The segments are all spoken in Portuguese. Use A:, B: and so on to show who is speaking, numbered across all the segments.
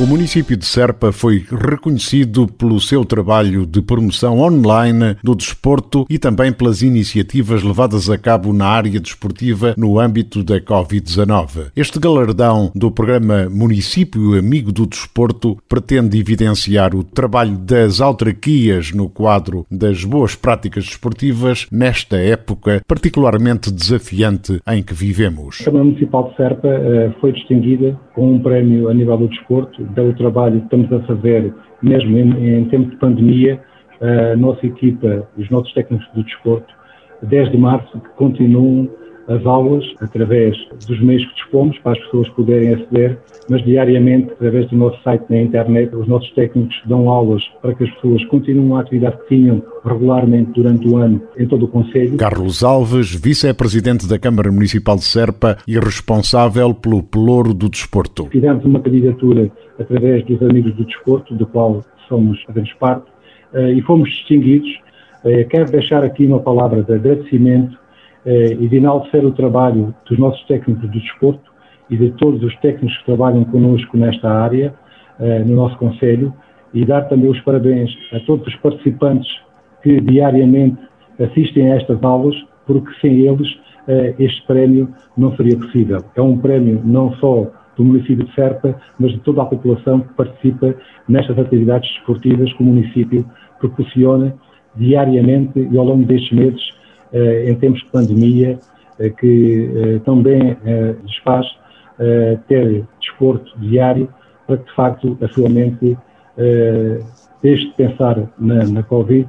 A: O município de Serpa foi reconhecido pelo seu trabalho de promoção online do desporto e também pelas iniciativas levadas a cabo na área desportiva no âmbito da Covid-19. Este galardão do programa Município Amigo do Desporto pretende evidenciar o trabalho das autarquias no quadro das boas práticas desportivas nesta época particularmente desafiante em que vivemos.
B: A Câmara Municipal de Serpa eh, foi distinguida com um prémio a nível do desporto pelo trabalho que estamos a fazer, mesmo em, em tempo de pandemia, a nossa equipa, os nossos técnicos do desporto, desde março, que continuam as aulas através dos meios que dispomos para as pessoas poderem aceder, mas diariamente, através do nosso site na internet, os nossos técnicos dão aulas para que as pessoas continuem a atividade que tinham regularmente durante o ano em todo o Conselho.
A: Carlos Alves, vice-presidente da Câmara Municipal de Serpa e responsável pelo Pelouro do Desporto.
B: Fizemos uma candidatura através dos Amigos do Desporto, do qual somos, fazemos parte, eh, e fomos distinguidos. Eh, quero deixar aqui uma palavra de agradecimento eh, e de enaltecer o trabalho dos nossos técnicos do desporto e de todos os técnicos que trabalham connosco nesta área, no nosso Conselho, e dar também os parabéns a todos os participantes que diariamente assistem a estas aulas, porque sem eles este prémio não seria possível. É um prémio não só do município de Serpa, mas de toda a população que participa nestas atividades esportivas que o município proporciona diariamente e ao longo destes meses, eh, em tempos de pandemia, eh, que eh, também lhes faz ter desporto diário para que, de facto, a sua mente deixe de pensar na, na Covid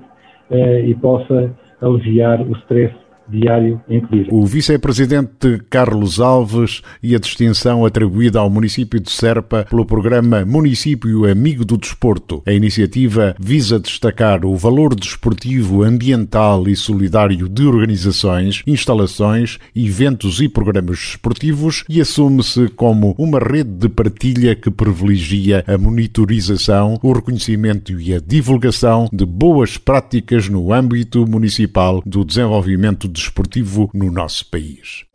B: e possa aliviar o stress diário vive.
A: O vice-presidente Carlos Alves e a distinção atribuída ao município de Serpa pelo programa Município Amigo do Desporto. A iniciativa visa destacar o valor desportivo, ambiental e solidário de organizações, instalações, eventos e programas desportivos e assume-se como uma rede de partilha que privilegia a monitorização, o reconhecimento e a divulgação de boas práticas no âmbito municipal do desenvolvimento desportivo no nosso país.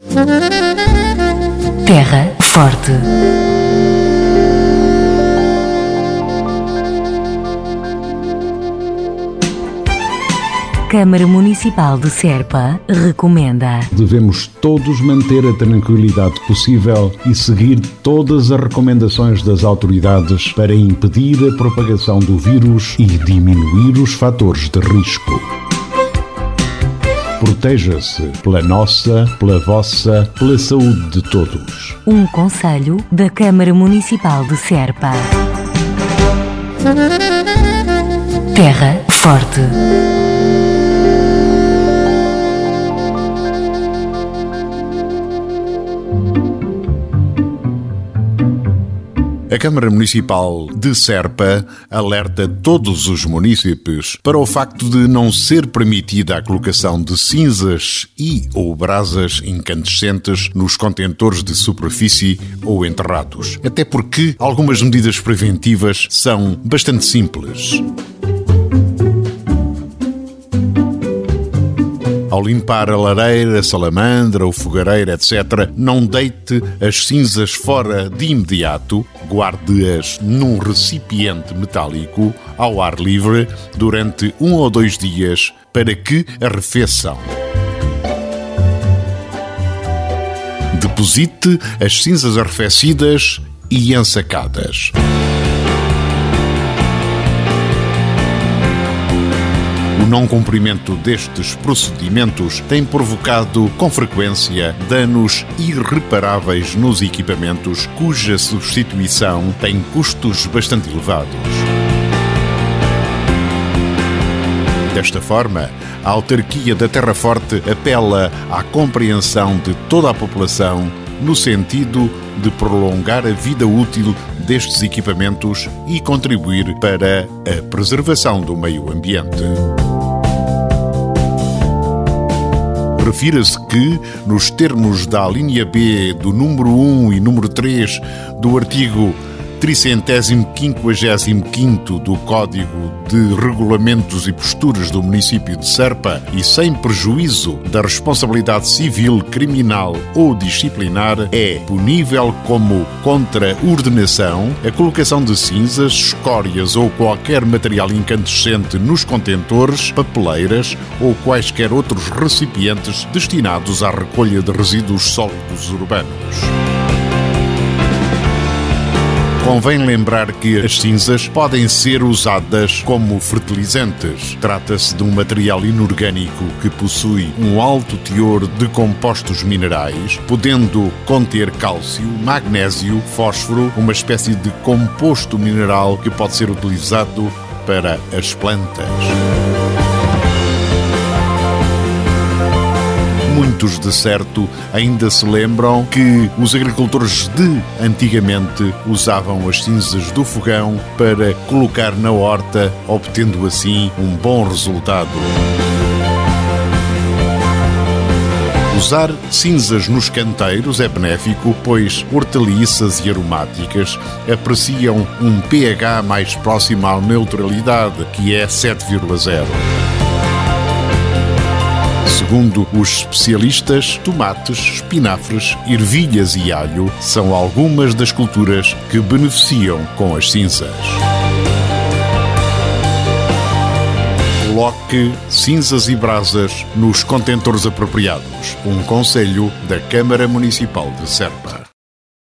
C: Terra Forte. Câmara Municipal de Serpa recomenda.
A: Devemos todos manter a tranquilidade possível e seguir todas as recomendações das autoridades para impedir a propagação do vírus e diminuir os fatores de risco. Proteja-se pela nossa, pela vossa, pela saúde de todos.
C: Um conselho da Câmara Municipal de Serpa. Terra Forte.
A: A Câmara Municipal de Serpa alerta todos os municípios para o facto de não ser permitida a colocação de cinzas e ou brasas incandescentes nos contentores de superfície ou enterrados. Até porque algumas medidas preventivas são bastante simples. Ao limpar a lareira, a salamandra, o fogareiro, etc., não deite as cinzas fora de imediato, guarde-as num recipiente metálico ao ar livre durante um ou dois dias para que arrefeçam. Deposite as cinzas arrefecidas e ensacadas. Não cumprimento destes procedimentos tem provocado com frequência danos irreparáveis nos equipamentos, cuja substituição tem custos bastante elevados. Desta forma, a autarquia da Terra Forte apela à compreensão de toda a população no sentido de prolongar a vida útil destes equipamentos e contribuir para a preservação do meio ambiente. Refira-se que, nos termos da linha B do número 1 e número 3 do artigo tricentésimo quinquagésimo do Código de Regulamentos e Posturas do município de Serpa e sem prejuízo da responsabilidade civil, criminal ou disciplinar, é punível como contra-ordenação a colocação de cinzas, escórias ou qualquer material incandescente nos contentores, papeleiras ou quaisquer outros recipientes destinados à recolha de resíduos sólidos urbanos. Convém lembrar que as cinzas podem ser usadas como fertilizantes. Trata-se de um material inorgânico que possui um alto teor de compostos minerais, podendo conter cálcio, magnésio, fósforo, uma espécie de composto mineral que pode ser utilizado para as plantas. Muitos de certo ainda se lembram que os agricultores de antigamente usavam as cinzas do fogão para colocar na horta, obtendo assim um bom resultado. Usar cinzas nos canteiros é benéfico, pois hortaliças e aromáticas apreciam um pH mais próximo à neutralidade, que é 7,0. Segundo os especialistas, tomates, espinafres, ervilhas e alho são algumas das culturas que beneficiam com as cinzas. Coloque cinzas e brasas nos contentores apropriados. Um conselho da Câmara Municipal de Serpa.